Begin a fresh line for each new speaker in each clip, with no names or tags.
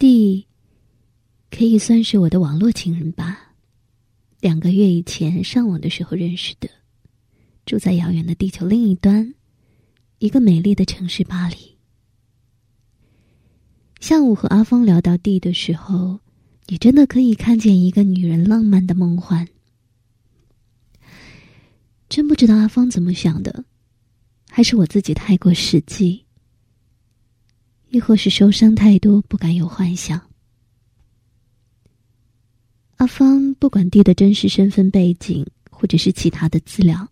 D，可以算是我的网络情人吧。两个月以前上网的时候认识的，住在遥远的地球另一端，一个美丽的城市巴黎。下午和阿芳聊到 D 的时候，你真的可以看见一个女人浪漫的梦幻。真不知道阿芳怎么想的。还是我自己太过实际，亦或是受伤太多，不敢有幻想。阿芳不管弟的真实身份背景，或者是其他的资料，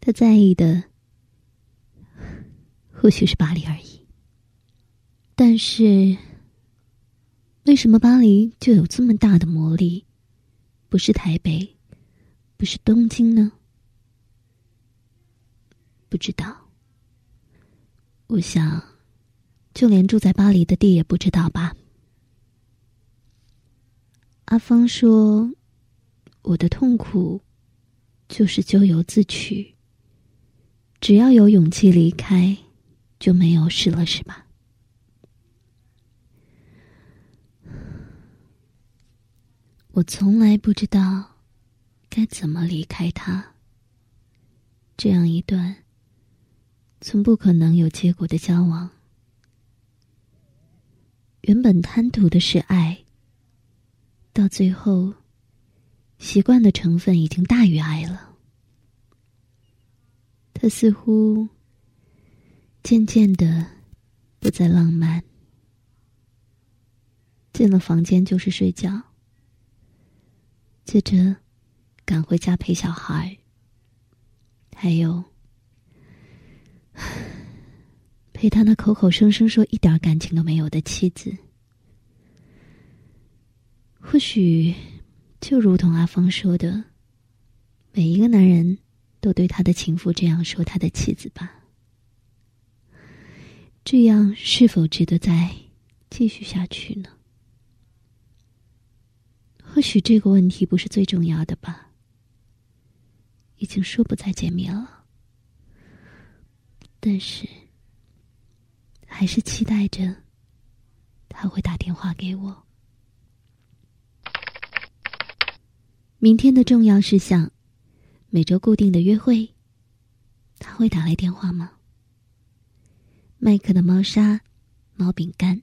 他在意的或许是巴黎而已。但是，为什么巴黎就有这么大的魔力，不是台北，不是东京呢？不知道，我想，就连住在巴黎的地也不知道吧。阿芳说：“我的痛苦，就是咎由自取。只要有勇气离开，就没有事了，是吧？”我从来不知道该怎么离开他。这样一段。从不可能有结果的交往，原本贪图的是爱，到最后，习惯的成分已经大于爱了。他似乎渐渐的不再浪漫，进了房间就是睡觉，接着赶回家陪小孩，还有。陪他那口口声声说一点感情都没有的妻子，或许就如同阿芳说的，每一个男人都对他的情妇这样说他的妻子吧。这样是否值得再继续下去呢？或许这个问题不是最重要的吧。已经说不再见面了。但是，还是期待着他会打电话给我。明天的重要事项，每周固定的约会，他会打来电话吗？麦克的猫砂、猫饼干，